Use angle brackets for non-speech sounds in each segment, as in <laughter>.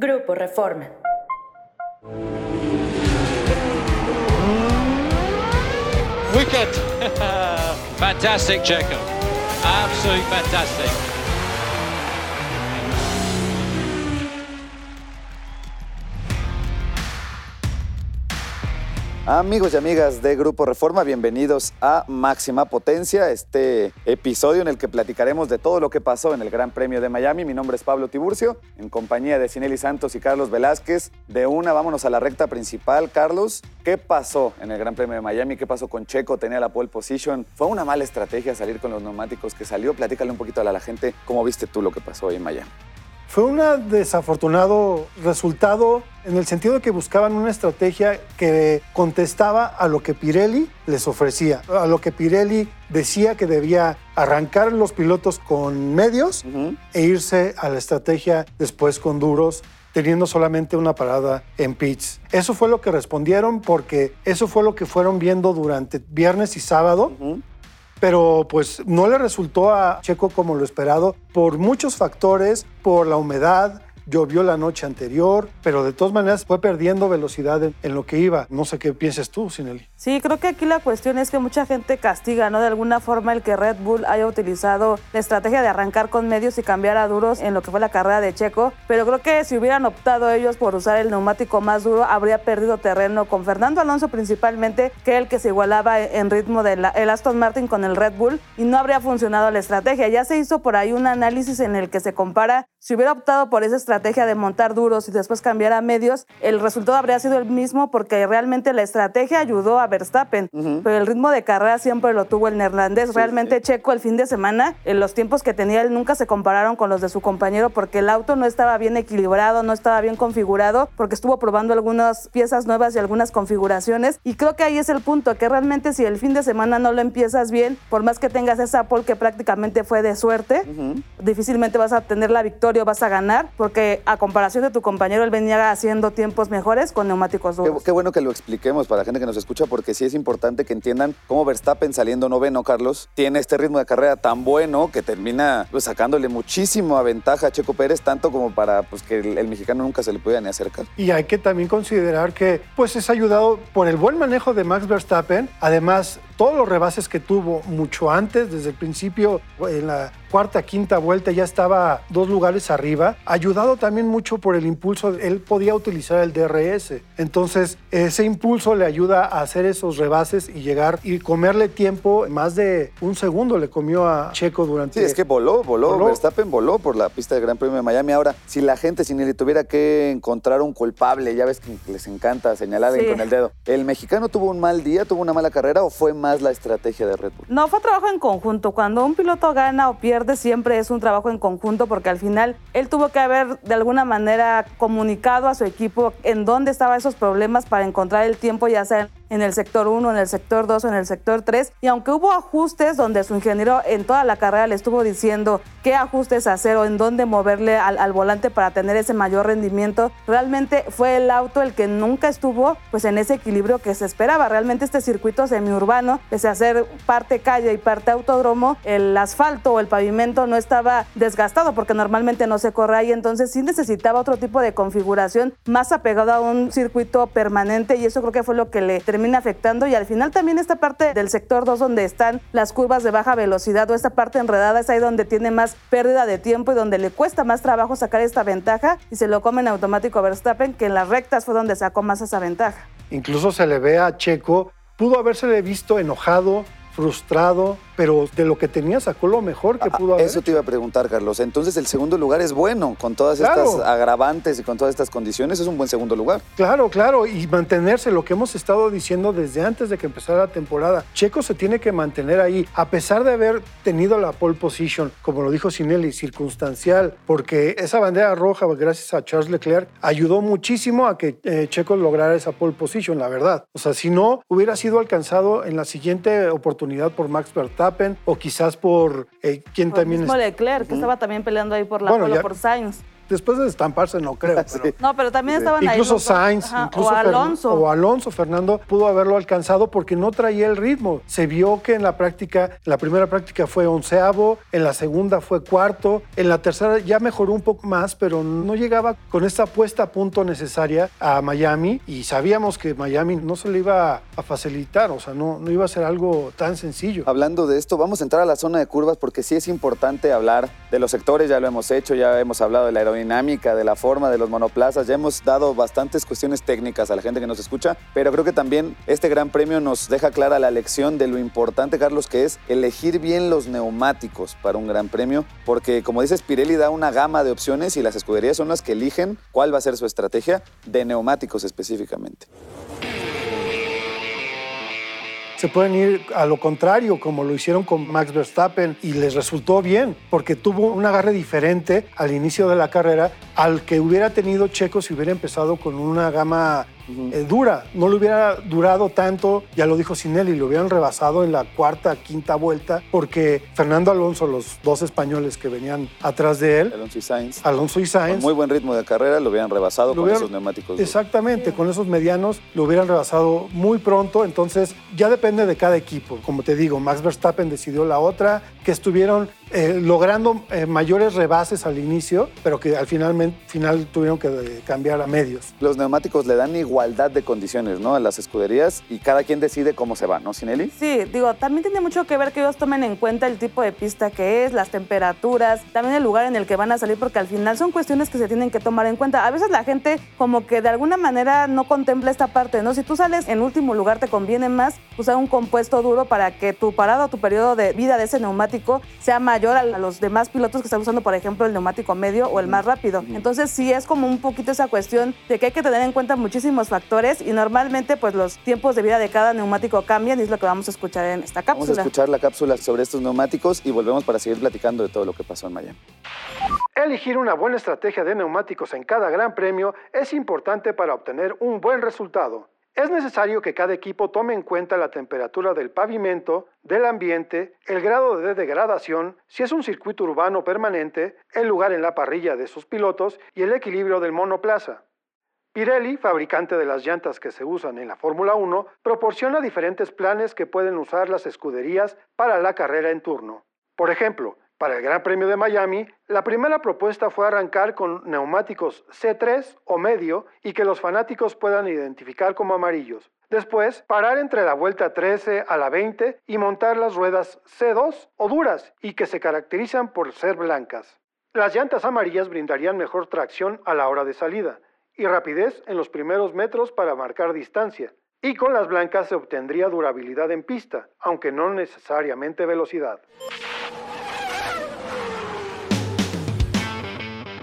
Grupo Reforma. Wicked. <laughs> fantastic, Checo. Absolutely fantastic. Amigos y amigas de Grupo Reforma, bienvenidos a Máxima Potencia, este episodio en el que platicaremos de todo lo que pasó en el Gran Premio de Miami. Mi nombre es Pablo Tiburcio, en compañía de Cineli Santos y Carlos Velázquez. De una, vámonos a la recta principal. Carlos, ¿qué pasó en el Gran Premio de Miami? ¿Qué pasó con Checo? Tenía la pole position. ¿Fue una mala estrategia salir con los neumáticos que salió? Platícale un poquito a la gente cómo viste tú lo que pasó hoy en Miami. Fue un desafortunado resultado en el sentido de que buscaban una estrategia que contestaba a lo que Pirelli les ofrecía, a lo que Pirelli decía que debía arrancar los pilotos con medios e irse a la estrategia después con duros teniendo solamente una parada en pits. Eso fue lo que respondieron porque eso fue lo que fueron viendo durante viernes y sábado pero pues no le resultó a Checo como lo esperado por muchos factores, por la humedad, llovió la noche anterior, pero de todas maneras fue perdiendo velocidad en, lo que iba. No sé qué pienses tú, Sineli. Sí, creo que aquí la cuestión es que mucha gente castiga, ¿no? De alguna forma el que Red Bull haya utilizado la estrategia de arrancar con medios y cambiar a duros en lo que fue la carrera de Checo, pero creo que si hubieran optado ellos por usar el neumático más duro, habría perdido terreno con Fernando Alonso principalmente, que el que se igualaba en ritmo del Aston Martin con el Red Bull y no habría funcionado la estrategia. Ya se hizo por ahí un análisis en el que se compara si hubiera optado por esa estrategia de montar duros y después cambiar a medios, el resultado habría sido el mismo porque realmente la estrategia ayudó a Verstappen, pero el ritmo de carrera siempre lo tuvo el neerlandés. realmente Checo el fin de semana, en los tiempos que tenía él nunca se compararon con los de su compañero porque el auto no estaba bien equilibrado, no estaba bien configurado, porque estuvo probando algunas piezas nuevas y algunas configuraciones. Y creo que ahí es el punto, que realmente si el fin de semana no lo empiezas bien, por más que tengas esa pole que prácticamente fue de suerte, difícilmente vas a tener la victoria vas a ganar, porque a comparación de tu compañero, él venía haciendo tiempos mejores con neumáticos duros. Qué, bueno que lo expliquemos para la gente que nos escucha, porque sí es importante que entiendan cómo Verstappen saliendo noveno, Carlos, tiene este ritmo de carrera tan bueno que termina pues, sacándole muchísima ventaja a Checo Pérez, tanto como para pues, que el, mexicano nunca se le pudiera ni acercar. Y hay que también considerar que pues es ayudado por el buen manejo de Max Verstappen, además todos los rebases que tuvo mucho antes, desde el principio, en la cuarta, quinta vuelta ya estaba dos lugares arriba, ayudado también mucho por el impulso, él podía utilizar el DRS. Entonces, ese impulso le ayuda a hacer esos rebases y llegar y comerle tiempo, más de un segundo le comió a Checo durante... Sí, es que voló, voló, Verstappen voló por la pista del Gran Premio de Miami. Ahora, si la gente, si ni le tuviera que encontrar un culpable, ya ves que les encanta señalar con el dedo, ¿el mexicano tuvo un mal día, tuvo una mala carrera o fue la estrategia de Red Bull? No, fue trabajo en conjunto. Cuando un piloto gana o pierde, siempre es un trabajo en conjunto porque al final él tuvo que haber de alguna manera comunicado a su equipo en dónde estaban esos problemas para encontrar el tiempo, ya sea en el sector 1, en el sector 2 o en el sector 3. Y aunque hubo ajustes donde su ingeniero en toda la carrera le estuvo diciendo qué ajustes hacer o en dónde moverle al, volante para tener ese mayor rendimiento, realmente fue el auto el que nunca estuvo pues en ese equilibrio que se esperaba. Realmente este circuito semiurbano, pese a ser parte calle y parte autódromo, el asfalto o el pavimento no estaba desgastado porque normalmente no se corre ahí, entonces sí necesitaba otro tipo de configuración más apegado a un circuito permanente y eso creo que fue lo que le terminó termina afectando y al final también esta parte del sector 2 donde están las curvas de baja velocidad o esta parte enredada es ahí donde tiene más pérdida de tiempo y donde le cuesta más trabajo sacar esta ventaja y se lo come en automático a Verstappen que en las rectas fue donde sacó más esa ventaja. Incluso se le ve a Checo, pudo haberse visto enojado, frustrado, pero de lo que tenía sacó lo mejor que ah, pudo haber. Eso te iba a preguntar, Carlos. Entonces el segundo lugar es bueno, con todas estas agravantes y con todas estas condiciones, es un buen segundo lugar. Claro, claro, y mantenerse, lo que hemos estado diciendo desde antes de que empezara la temporada. Checo se tiene que mantener ahí, a pesar de haber tenido la pole position, como lo dijo Sinelli, circunstancial, porque esa bandera roja, gracias a Charles Leclerc, ayudó muchísimo a que eh, Checo lograra esa pole position, la verdad. O sea, si no, hubiera sido alcanzado en la siguiente oportunidad por Max Verstappen o quizás por eh, quien también... mismo Leclerc, que estaba también peleando ahí por la por Sainz. Después de estamparse no creo. <laughs> pero- No, pero también estaban ahí. Incluso. Sainz, Ajá, incluso o Fer- Alonso. o Alonso Fernando pudo haberlo alcanzado porque no traía el ritmo. Se vio que en la práctica, en la primera práctica fue onceavo, en la segunda fue cuarto, en la tercera ya mejoró un poco más, pero no llegaba con esta puesta a punto necesaria a Miami y sabíamos que Miami no se le iba a facilitar, o sea, no, no iba a ser algo tan sencillo. Hablando de esto, vamos a entrar a la zona de curvas porque sí es importante hablar de los sectores, ya lo hemos hecho, ya hemos hablado de la aerodinámica, de la forma de los monoplazas, ya hemos dado bastantes cuestiones técnicas a la gente que nos escucha, pero creo que también este gran premio nos deja clara la lección de lo importante, Carlos, que es elegir bien los neumáticos para un gran premio, porque como dices, Pirelli da una gama de opciones y las escuderías son las que eligen cuál va a ser su estrategia de neumáticos específicamente. Se pueden ir a lo contrario, como lo hicieron con Max Verstappen, y les resultó bien, porque tuvo un agarre diferente al inicio de la carrera al que hubiera tenido Checo si hubiera empezado con una gama eh, dura. No le hubiera durado tanto, ya lo dijo Sinelli, lo hubieran rebasado en la cuarta, quinta vuelta, porque Fernando Alonso, los dos españoles que venían atrás de él, Alonso y Sainz, Alonso y con Sainz, muy buen ritmo de carrera, lo hubieran rebasado Lo con esos neumáticos. duros. Exactamente, con esos medianos lo hubieran rebasado muy pronto, entonces ya depende de cada equipo. Como te digo, Max Verstappen decidió la otra, que estuvieron eh, logrando eh, mayores rebases al inicio, pero que al final, final tuvieron que cambiar a medios. Los neumáticos le dan igualdad de condiciones, ¿no? A las escuderías y cada quien decide cómo se va, ¿no, Sinelli? Sí, digo, también tiene mucho que ver que ellos tomen en cuenta el tipo de pista que es, las temperaturas, también el lugar en el que van a salir, porque al final son cuestiones que se tienen que tomar en cuenta. A veces la gente como que de alguna manera no contempla esta parte, ¿no? Si tú sales en último lugar, te conviene más usar un compuesto duro para que tu parado, tu periodo de vida de ese neumático sea mayor a los demás pilotos que están usando, por ejemplo, el neumático medio o el más rápido. Entonces sí es como un poquito esa cuestión de que hay que tener en cuenta muchísimos factores y normalmente pues los tiempos de vida de cada neumático cambian y es lo que vamos a escuchar en esta Vamos a cápsula. escuchar la cápsula sobre estos neumáticos y volvemos para seguir platicando de todo lo que pasó en Miami. Elegir una buena estrategia de neumáticos en cada gran premio es importante para obtener un buen resultado. Es necesario que cada equipo tome en cuenta la temperatura del pavimento, del ambiente, el grado de degradación, si es un circuito urbano permanente, el lugar en la parrilla de sus pilotos y el equilibrio del monoplaza. Pirelli, fabricante de las llantas que se usan en la Fórmula 1, proporciona diferentes planes que pueden usar las escuderías para la carrera en turno. Por ejemplo, para el Gran Premio de Miami, la primera propuesta fue arrancar con neumáticos C3 o medio y que los fanáticos puedan identificar como amarillos. Después, parar entre la vuelta 13 a la 20 y montar las ruedas C2 o duras y que se caracterizan por ser blancas. Las llantas amarillas brindarían mejor tracción a la hora de salida y rapidez en los primeros metros para marcar distancia. Y con las blancas se obtendría durabilidad en pista, aunque no necesariamente velocidad.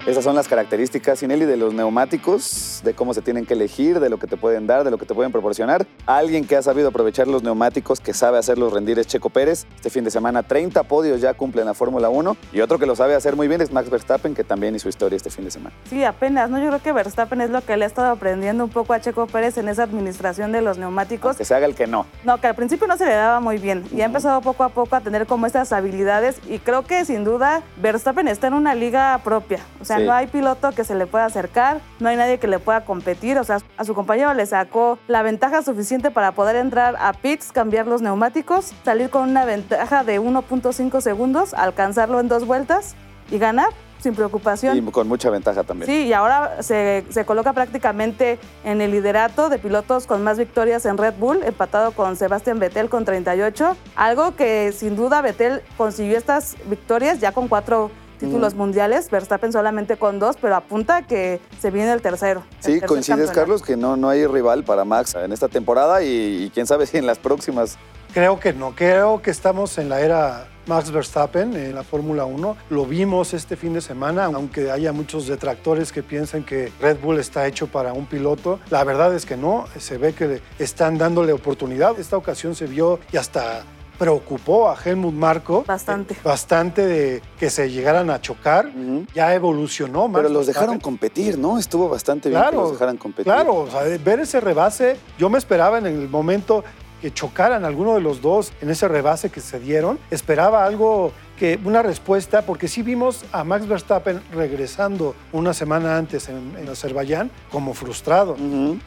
Esas son las características, Sinelli, de los neumáticos, de cómo se tienen que elegir, de lo que te pueden dar, de lo que te pueden proporcionar. Alguien que ha sabido aprovechar los neumáticos, que sabe hacerlos rendir es Checo Pérez. Este fin de semana 30 podios ya cumple en la Fórmula 1. Y otro que lo sabe hacer muy bien es Max Verstappen, que también hizo historia este fin de semana. Sí, apenas, ¿no? Yo creo que Verstappen es lo que le ha estado aprendiendo un poco a Checo Pérez en esa administración de los neumáticos. Que se haga el que no. No, que al principio no se le daba muy bien y ha empezado poco a poco a tener como estas habilidades y creo que sin duda Verstappen está en una liga propia. O sea, Sí. no hay piloto que se le pueda acercar, no hay nadie que le pueda competir. O sea, a su compañero le sacó la ventaja suficiente para poder entrar a pits, cambiar los neumáticos, salir con una ventaja de 1.5 segundos, alcanzarlo en dos vueltas y ganar sin preocupación. Y con mucha ventaja también. Sí, y ahora se, se coloca prácticamente en el liderato de pilotos con más victorias en Red Bull, empatado con Sebastian Vettel con 38. Algo que sin duda Vettel consiguió estas victorias ya con cuatro títulos Mm. mundiales, Verstappen solamente con dos, pero apunta que se viene el tercero. el Sí, tercer coincides, campeonato. Carlos, que no, no hay rival para Max en esta temporada y, y quién sabe si en las próximas. Creo que no, creo que estamos en la era Max Verstappen en la Fórmula 1. Lo vimos este fin de semana, aunque haya muchos detractores que piensan que Red Bull está hecho para un piloto. La verdad es que no, se ve que están dándole oportunidad. Esta ocasión se vio y hasta preocupó a Helmut Marko. Bastante. eh, bastante de que se llegaran a chocar. Ya evolucionó Max Pero los dejaron competir, ¿no? Estuvo bastante bien que los dejaran competir. Claro, o sea, ver ese rebase, yo me esperaba en el momento que chocaran alguno de los dos en ese rebase que se dieron, esperaba algo que una respuesta, porque sí vimos a Max Verstappen regresando una semana antes en, en Azerbaiyán como frustrado.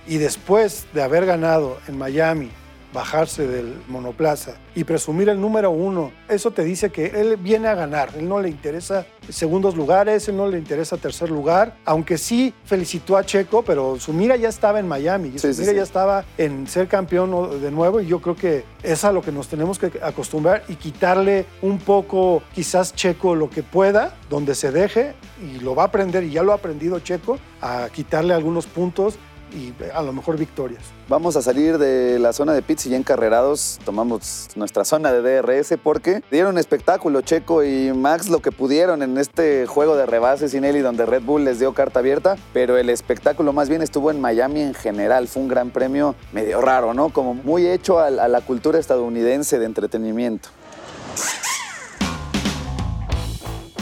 Y después de haber ganado en Miami, bajarse del monoplaza y presumir el número uno, eso te dice que él viene a ganar. Él no le interesa segundos lugares, él no le interesa tercer lugar, aunque sí felicitó a Checo, pero su mira ya estaba en Miami, su Sí, mira sí. ya estaba en ser campeón de nuevo y yo creo que es a lo que nos tenemos que acostumbrar y quitarle un poco quizás Checo lo que pueda, donde se deje y lo va a aprender y ya lo ha aprendido Checo, a quitarle algunos puntos y a lo mejor victorias. Vamos a salir de la zona de pits y ya encarrerados tomamos nuestra zona de DRS porque dieron espectáculo Checo y Max lo que pudieron en este juego de rebases Sinelli donde Red Bull les dio carta abierta, pero el espectáculo más bien estuvo en Miami en general. Fue un gran premio medio raro, ¿no? Como muy hecho a la cultura estadounidense de entretenimiento.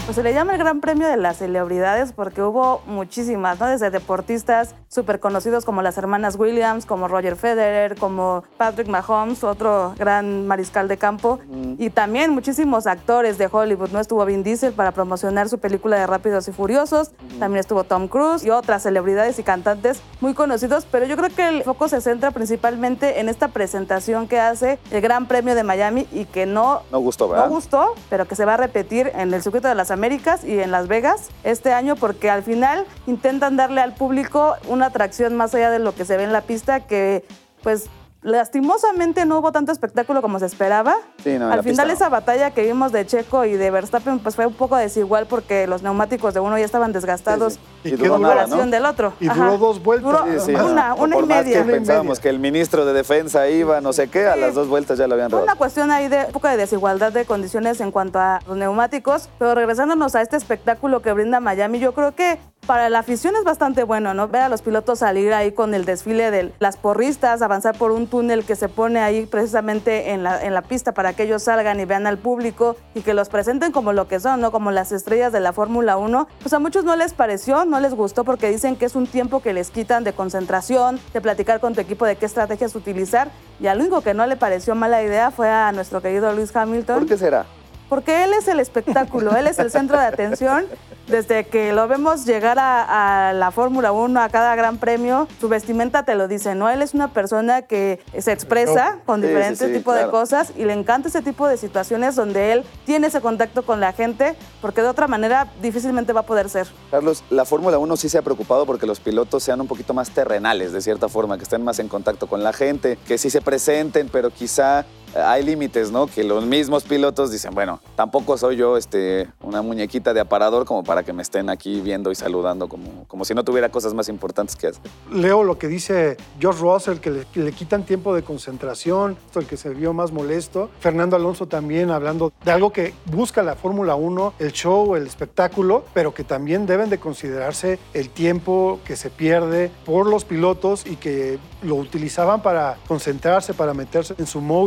Pues se le llama el Gran Premio de las Celebridades porque hubo muchísimas, ¿no? Desde deportistas súper conocidos como las hermanas Williams, como Roger Federer, como Patrick Mahomes, otro gran mariscal de campo, y también muchísimos actores de Hollywood, ¿no? Estuvo Vin Diesel para promocionar su película de Rápidos y Furiosos, también estuvo Tom Cruise y otras celebridades y cantantes muy conocidos, pero yo creo que el foco se centra principalmente en esta presentación que hace el Gran Premio de Miami y que no No gustó, ¿verdad? no gustó, pero que se va a repetir en el circuito de las Américas y en Las Vegas este año porque al final intentan darle al público una atracción más allá de lo que se ve en la pista que pues lastimosamente no hubo tanto espectáculo como se esperaba. Sí, no, en al final pista no. esa batalla que vimos de Checo y de Verstappen pues fue un poco desigual porque los neumáticos de uno ya estaban desgastados Sí, Y en comparación ¿no? del otro. Y duró dos vueltas. Duró Sí, sí, una, no. una Por y más media. que pensábamos que el ministro de Defensa iba, no sé qué, a las dos vueltas ya lo habían Fue robado. una cuestión ahí de un poco de desigualdad de condiciones en cuanto a los neumáticos, pero regresándonos a este espectáculo que brinda Miami, yo creo que para la afición es bastante bueno, ¿no? Ver a los pilotos salir ahí con el desfile de las porristas, avanzar por un túnel que se pone ahí precisamente en la, pista para que ellos salgan y vean al público y que los presenten como lo que son, ¿no? Como las estrellas de la Fórmula 1. Pues a muchos no les pareció, no les gustó porque dicen que es un tiempo que les quitan de concentración, de platicar con tu equipo de qué estrategias utilizar. Y al único que no le pareció mala idea fue a nuestro querido Luis Hamilton. ¿Por qué será? Porque él es el espectáculo, él es el centro de atención. Desde que lo vemos llegar a, a la Fórmula 1, a cada gran premio, su vestimenta te lo dice, ¿no? Él es una persona que se expresa con Sí, diferentes sí, tipos claro. de cosas y le encanta ese tipo de situaciones donde él tiene ese contacto con la gente, porque de otra manera difícilmente va a poder ser. Carlos, la Fórmula 1 sí se ha preocupado porque los pilotos sean un poquito más terrenales, de cierta forma, que estén más en contacto con la gente, que sí se presenten, pero quizá hay límites, ¿no? Que los mismos pilotos dicen, bueno, tampoco soy yo este, una muñequita de aparador como para que me estén aquí viendo y saludando como, como si no tuviera cosas más importantes que hacer. Leo lo que dice George Russell, que le, que le quitan tiempo de concentración, el que se vio más molesto. Fernando Alonso también hablando de algo que busca la Fórmula 1, el show, el espectáculo, pero que también deben de considerarse el tiempo que se pierde por los pilotos y que lo utilizaban para concentrarse, para meterse en su mojo,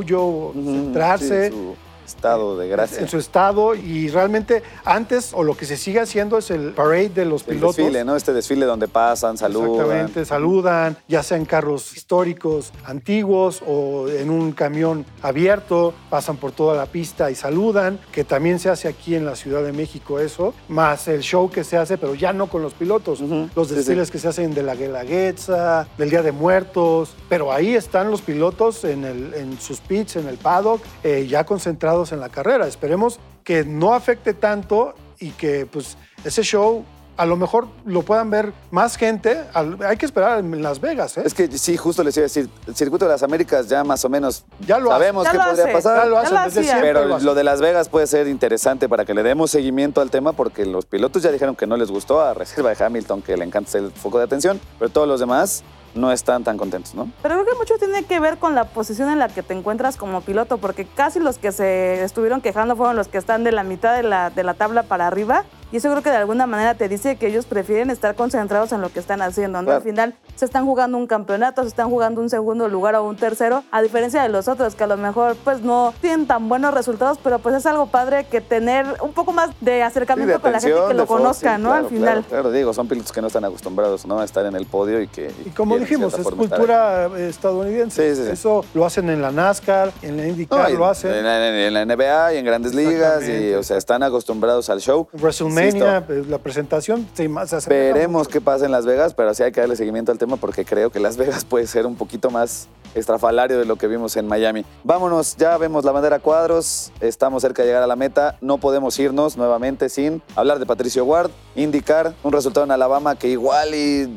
centrarse Sí, su estado de gracia. en su estado y realmente antes o lo que se sigue haciendo es el parade de los El pilotos. desfile, ¿no? Este desfile donde pasan, saludan. Exactamente, saludan, ya sea en carros históricos antiguos o en un camión abierto, pasan por toda la pista y saludan, que también se hace aquí en la Ciudad de México eso, más el show que se hace, pero ya no con los pilotos, los sí, desfiles sí. que se hacen de la Guelaguetza, del Día de Muertos, pero ahí están los pilotos en, el- en sus pits, en el paddock, eh, ya concentrados en la carrera. Esperemos que no afecte tanto y que pues ese show a lo mejor lo puedan ver más gente. Hay que esperar en Las Vegas, ¿eh? Es que sí, justo les iba a decir, el circuito de las Américas ya más o menos Ya lo sabemos Ya qué lo podría hace. pasar. Ya lo Ya hacen lo desde hacía. siempre. Pero lo de Las Vegas puede ser interesante para que le demos seguimiento al tema porque los pilotos ya dijeron que no les gustó a reserva de Hamilton, que le encanta ser el foco de atención, pero todos los demás no están tan contentos, ¿no? Pero creo que mucho tiene que ver con la posición en la que te encuentras como piloto, porque casi los que se estuvieron quejando fueron los que están de la mitad de la, de la tabla para arriba. Y eso creo que de alguna manera te dice que ellos prefieren estar concentrados en lo que están haciendo. ¿no? Claro. Al final se están jugando un campeonato, se están jugando un segundo lugar o un tercero, a diferencia de los otros que a lo mejor pues no tienen tan buenos resultados, pero pues es algo padre que tener un poco más de Sí, de acercamiento con la gente que lo foco, conozca, sí, ¿no? claro, Al final. Claro, claro, digo, son pilotos que no están acostumbrados ¿no? a estar en el podio y que. Y como dijimos, es cultura eh, estadounidense. Sí, sí, sí. Eso lo hacen en la NASCAR, en la. IndyCar No, lo hacen. En la, en la NBA y en grandes ligas, y, o sea, están acostumbrados al show. WrestleMania, eh, la presentación, se asemeja Veremos qué pasa en Las Vegas, pero sí hay que darle seguimiento al tema porque creo que Las Vegas <laughs> puede ser un poquito más estrafalario de lo que vimos en Miami. Vámonos, ya vemos la bandera cuadros, estamos cerca de llegar a la meta, no podemos irnos nuevamente sin hablar de Patricio Ward, indicar un resultado en Alabama que igual y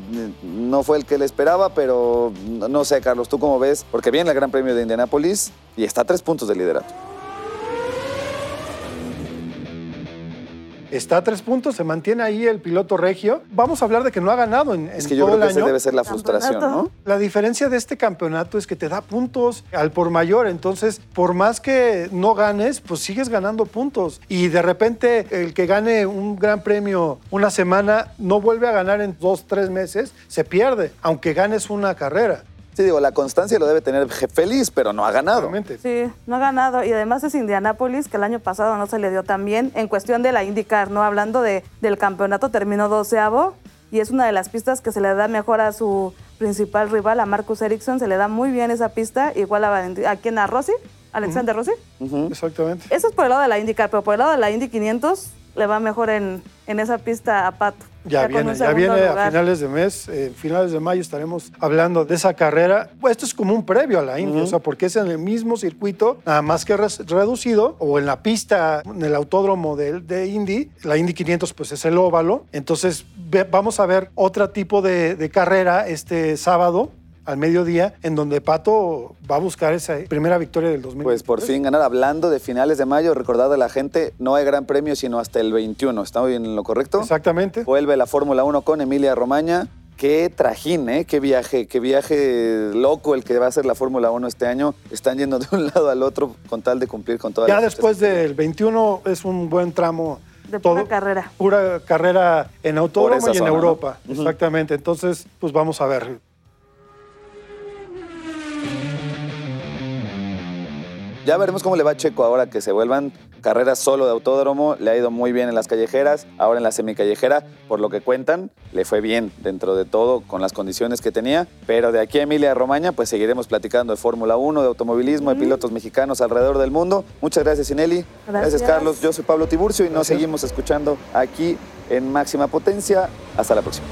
no fue el que le esperaba, pero no no sé, Carlos, ¿tú cómo ves? Porque viene el Gran Premio de Indianápolis y está a tres puntos de liderato. Está a tres puntos, se mantiene ahí el piloto regio. Vamos a hablar de que no ha ganado en, Es en que yo todo creo que el esa año. debe ser la frustración. ¿no? La diferencia de este campeonato es que te da puntos al por mayor, entonces por más que no ganes, pues sigues ganando puntos. Y de repente el que gane un gran premio una semana no vuelve a ganar en dos, tres meses, se pierde, aunque ganes una carrera. Sí, digo, la constancia lo debe tener feliz, pero no ha ganado. Realmente. Sí, no ha ganado. Y además es Indianápolis, que el año pasado no se le dio tan bien. En cuestión de la IndyCar, ¿no? Hablando de, del campeonato, terminó doceavo. Y es una de las pistas que se le da mejor a su principal rival, a Marcus Ericsson. Se le da muy bien esa pista. Igual a, Valenti- a quién, a Rossi, Alexander Rossi. Exactamente. Eso es por el lado de la IndyCar, pero por el lado de la Indy 500 le va mejor en, en esa pista a Pato. Ya, viene, ya viene a lugar. finales de mes, eh, finales de mayo estaremos hablando de esa carrera. Pues esto es como un previo a la Indy, o sea, porque es en el mismo circuito, nada más que reducido, o en la pista, en el autódromo de, de Indy. La Indy 500 pues es el óvalo. Entonces ve- vamos a ver otro tipo de, de carrera este sábado al mediodía, en donde Pato va a buscar esa primera victoria del 2023. Pues por fin ganar. Hablando de finales de mayo, recordad a la gente, no hay gran premio sino hasta el 21. ¿Estamos bien en lo correcto? Exactamente. Vuelve la Fórmula 1 con Emilia Romaña. Qué trajín, ¿eh? Qué viaje, qué viaje loco el que va a ser la Fórmula 1 este año. Están yendo de un <laughs> lado al otro con tal de cumplir con todas Ya las después fechas. del 21 es un buen tramo. De pura carrera. Pura carrera en autódromo y en. Europa. Exactamente. Entonces, pues vamos a ver. Ya veremos cómo le va a Checo ahora que se vuelvan carreras solo de autódromo. Le ha ido muy bien en las callejeras, ahora en la semicallejera, por lo que cuentan, le fue bien dentro de todo con las condiciones que tenía. Pero de aquí a Emilia Romagna, pues seguiremos platicando de Fórmula 1, de automovilismo, de pilotos mexicanos alrededor del mundo. Muchas gracias, Ineli. Gracias. Carlos. Yo soy Pablo Tiburcio y nos Gracias. seguimos escuchando aquí en Máxima Potencia. Hasta la próxima.